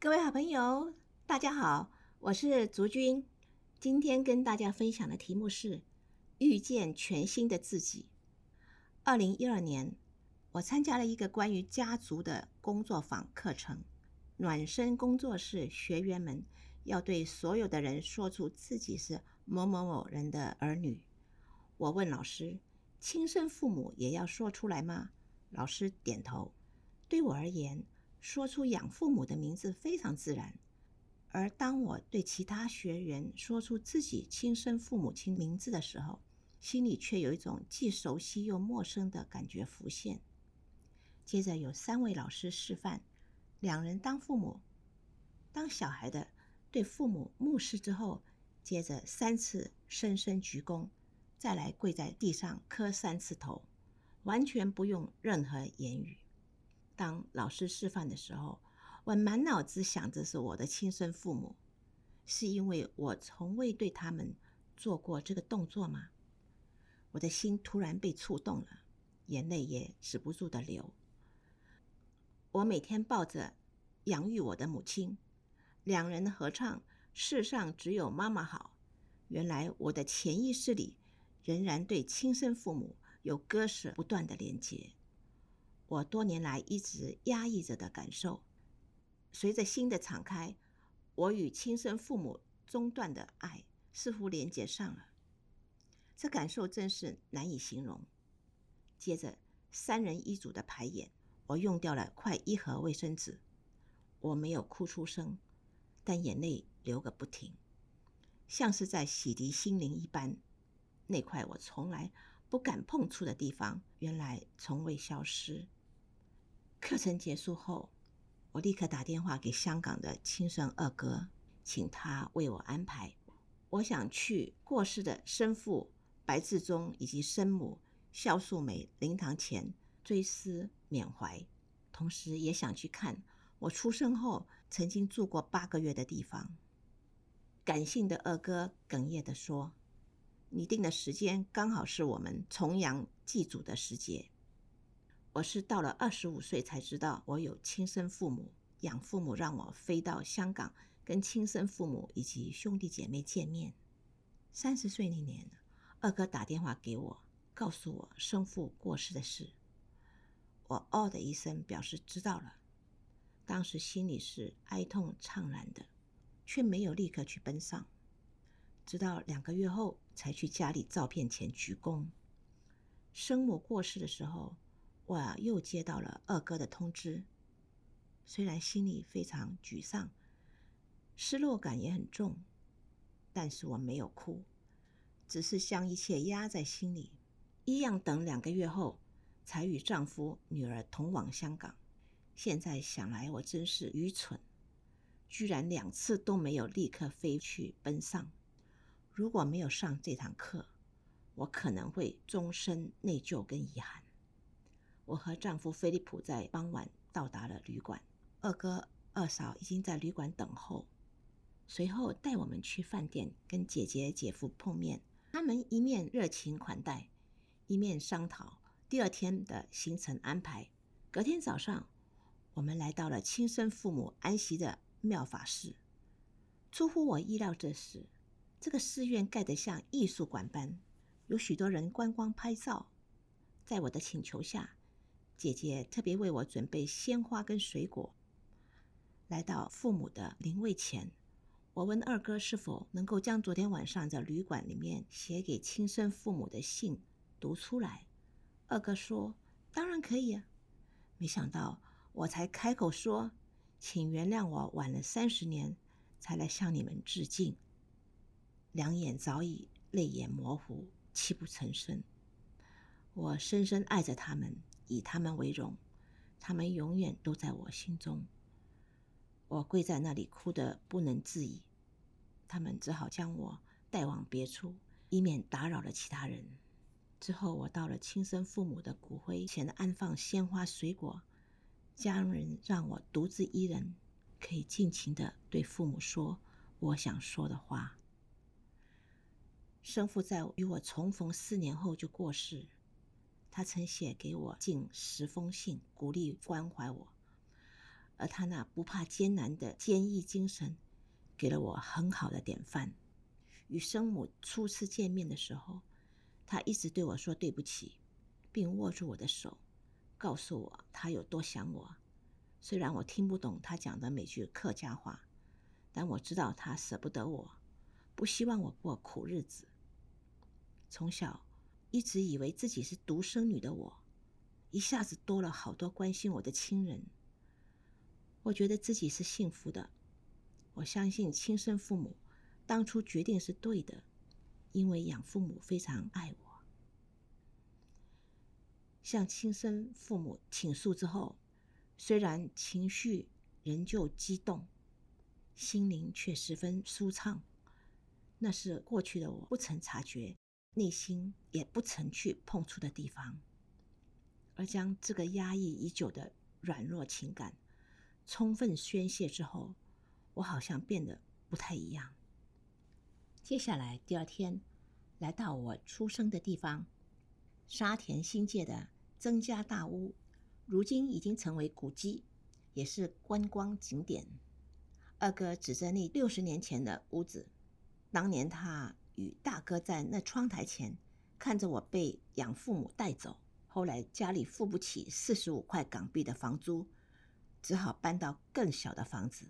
各位好朋友，大家好，我是竹君。今天跟大家分享的题目是遇见全新的自己。二零一二年，我参加了一个关于家族的工作坊课程。暖身工作室学员们要对所有的人说出自己是某某某人的儿女。我问老师：“亲生父母也要说出来吗？”老师点头。对我而言，说出养父母的名字非常自然，而当我对其他学员说出自己亲生父母亲名字的时候，心里却有一种既熟悉又陌生的感觉浮现。接着有三位老师示范，两人当父母，当小孩的对父母目视之后，接着三次深深鞠躬，再来跪在地上磕三次头，完全不用任何言语。当老师示范的时候，我满脑子想着是我的亲生父母，是因为我从未对他们做过这个动作吗？我的心突然被触动了，眼泪也止不住的流。我每天抱着养育我的母亲，两人合唱“世上只有妈妈好”。原来我的潜意识里仍然对亲生父母有割舍不断的连结。我多年来一直压抑着的感受，随着心的敞开，我与亲生父母中断的爱似乎连接上了。这感受真是难以形容。接着三人一组的排演，我用掉了快一盒卫生纸。我没有哭出声，但眼泪流个不停，像是在洗涤心灵一般。那块我从来不敢碰触的地方，原来从未消失。课程结束后，我立刻打电话给香港的亲生二哥，请他为我安排。我想去过世的生父白志忠以及生母萧素梅灵堂前追思缅怀，同时也想去看我出生后曾经住过八个月的地方。感性的二哥哽咽地说：“你定的时间刚好是我们重阳祭祖的时节。”我是到了二十五岁才知道我有亲生父母，养父母让我飞到香港跟亲生父母以及兄弟姐妹见面。三十岁那年，二哥打电话给我，告诉我生父过世的事。我哦的一声表示知道了，当时心里是哀痛怅然的，却没有立刻去奔丧，直到两个月后才去家里照片前鞠躬。生母过世的时候。我又接到了二哥的通知，虽然心里非常沮丧，失落感也很重，但是我没有哭，只是将一切压在心里，一样等两个月后才与丈夫、女儿同往香港。现在想来，我真是愚蠢，居然两次都没有立刻飞去奔丧。如果没有上这堂课，我可能会终身内疚跟遗憾。我和丈夫菲利普在傍晚到达了旅馆，二哥、二嫂已经在旅馆等候。随后带我们去饭店跟姐姐、姐夫碰面，他们一面热情款待，一面商讨第二天的行程安排。隔天早上，我们来到了亲生父母安息的妙法寺。出乎我意料的是，这个寺院盖得像艺术馆般，有许多人观光拍照。在我的请求下，姐姐特别为我准备鲜花跟水果。来到父母的灵位前，我问二哥是否能够将昨天晚上在旅馆里面写给亲生父母的信读出来。二哥说：“当然可以啊。”没想到我才开口说：“请原谅我晚了三十年才来向你们致敬。”两眼早已泪眼模糊，泣不成声。我深深爱着他们。以他们为荣，他们永远都在我心中。我跪在那里哭得不能自已，他们只好将我带往别处，以免打扰了其他人。之后，我到了亲生父母的骨灰前安放鲜花水果，家人让我独自一人，可以尽情的对父母说我想说的话。生父在与我重逢四年后就过世。他曾写给我近十封信，鼓励关怀我。而他那不怕艰难的坚毅精神，给了我很好的典范。与生母初次见面的时候，他一直对我说对不起，并握住我的手，告诉我他有多想我。虽然我听不懂他讲的每句客家话，但我知道他舍不得我，不希望我过苦日子。从小一直以为自己是独生女的我，一下子多了好多关心我的亲人。我觉得自己是幸福的。我相信亲生父母当初决定是对的，因为养父母非常爱我。向亲生父母倾诉之后，虽然情绪仍旧激动，心灵却十分舒畅。那是过去的我不曾察觉，内心也不曾去碰触的地方，而将这个压抑已久的软弱情感充分宣泄之后，我好像变得不太一样。接下来第二天，来到我出生的地方沙田新界的曾家大屋，如今已经成为古迹，也是观光景点。二哥指着那六十年前的屋子，当年他与大哥在那窗台前看着我被养父母带走，后来家里付不起四十五块港币的房租，只好搬到更小的房子。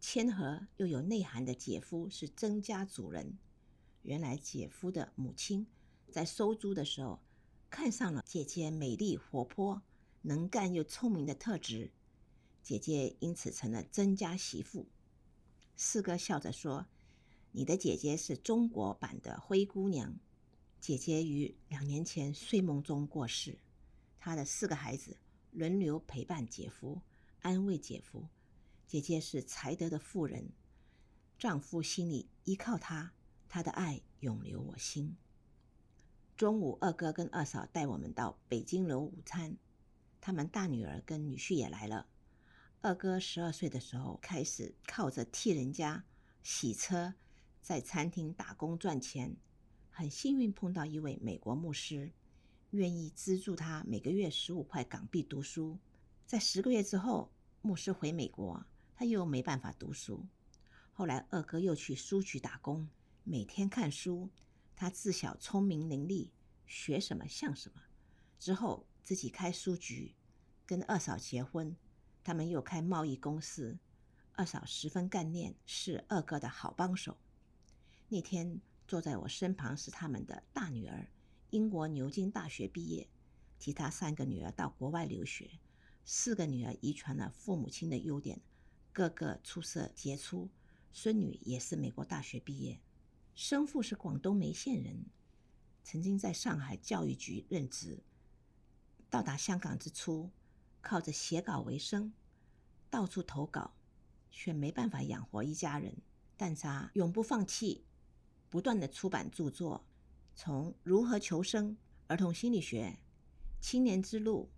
谦和又有内涵的姐夫是曾家主人。原来姐夫的母亲在收租的时候看上了姐姐美丽活泼、能干又聪明的特质，姐姐因此成了曾家媳妇。四哥笑着说：“你的姐姐是中国版的灰姑娘。”姐姐于两年前睡梦中过世，她的四个孩子轮流陪伴姐夫，安慰姐夫。姐姐是才德的妇人，丈夫心里依靠她，她的爱永留我心。中午，二哥跟二嫂带我们到北京楼午餐，他们大女儿跟女婿也来了。二哥十二岁的时候开始靠着替人家洗车，在餐厅打工赚钱，很幸运碰到一位美国牧师，愿意资助他每个月十五块港币读书。在十个月之后，牧师回美国。他又没办法读书，后来二哥又去书局打工，每天看书。他自小聪明伶俐，学什么像什么。之后自己开书局，跟二嫂结婚，他们又开贸易公司。二嫂十分干练，是二哥的好帮手。那天坐在我身旁是他们的大女儿，英国牛津大学毕业，其他三个女儿到国外留学，四个女儿遗传了父母亲的优点。个个出色杰出，孙女也是美国大学毕业，生父是广东梅县人，曾经在上海教育局任职。到达香港之初，靠着写稿为生，到处投稿，却没办法养活一家人。但他永不放弃，不断的出版著作，从《如何求生》《儿童心理学》《青年之路》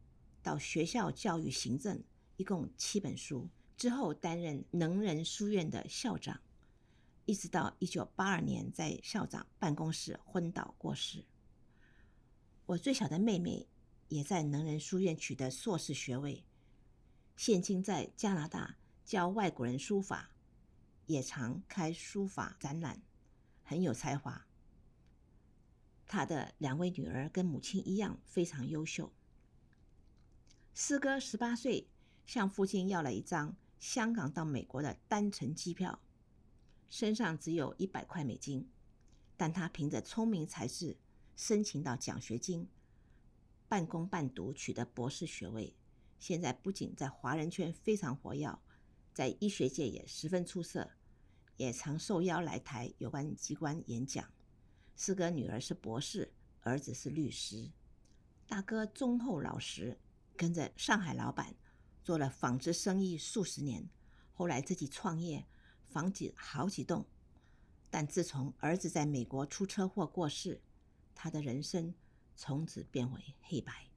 到《学校教育行政》，一共七本书。之后担任能仁书院的校长，一直到一九八二年在校长办公室昏倒过世。我最小的妹妹也在能仁书院取得硕士学位，现今在加拿大教外国人书法，也常开书法展览，很有才华。他的两位女儿跟母亲一样非常优秀。四哥十八岁，向父亲要了一张。香港到美国的单程机票，身上只有一百块美金，但他凭着聪明才智申请到奖学金，半工半读取得博士学位。现在不仅在华人圈非常活跃，在医学界也十分出色，也常受邀来台有关机关演讲。四个女儿是博士，儿子是律师，大哥忠厚老实，跟着上海老板。做了纺织生意数十年，后来自己创业，房子好几栋。但自从儿子在美国出车祸过世，他的人生从此变为黑白。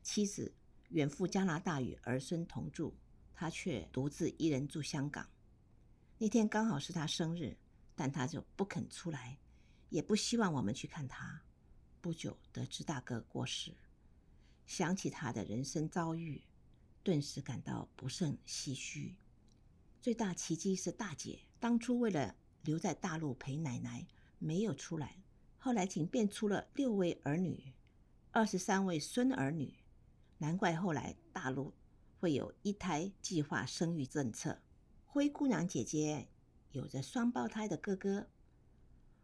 妻子远赴加拿大与儿孙同住，他却独自一人住香港。那天刚好是他生日，但他就不肯出来，也不希望我们去看他。不久得知大哥过世，想起他的人生遭遇。顿时感到不胜唏嘘。最大奇迹是大姐当初为了留在大陆陪奶奶，没有出来，后来竟变出了六位儿女，二十三位孙儿女。难怪后来大陆会有一胎计划生育政策。灰姑娘姐姐有着双胞胎的哥哥，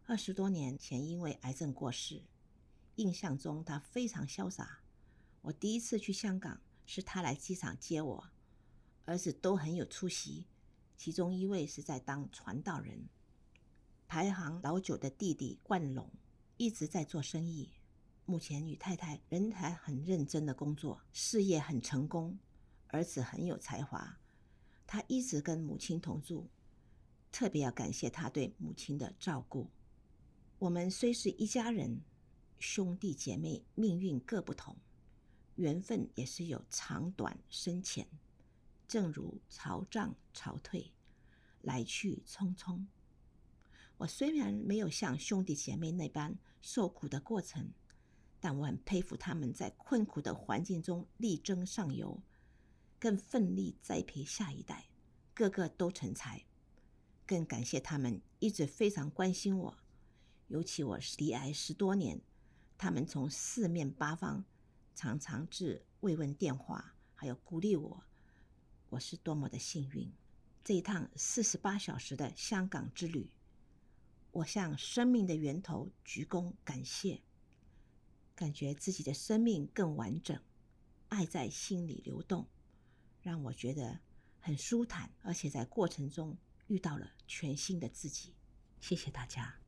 二十多年前因为癌症过世。印象中她非常潇洒。我第一次去香港是她来机场接我，儿子都很有出息。其中一位是在当传道人，排行老九的弟弟冠龙一直在做生意。目前与太太仍还很认真的工作，事业很成功，儿子很有才华。他一直跟母亲同住，特别要感谢他对母亲的照顾。我们虽是一家人，兄弟姐妹命运各不同，缘分也是有长短深浅。正如潮涨潮退，来去匆匆。我虽然没有像兄弟姐妹那般受苦的过程，但我很佩服他们在困苦的环境中力争上游，更奋力栽培下一代，个个都成才。更感谢他们一直非常关心我，尤其我离癌十多年，他们从四面八方常常致慰问电话，还有鼓励我。我是多么的幸运！这一趟四十八小时的香港之旅，我向生命的源头鞠躬感谢，感觉自己的生命更完整，爱在心里流动，让我觉得很舒坦，而且在过程中遇到了全新的自己。谢谢大家。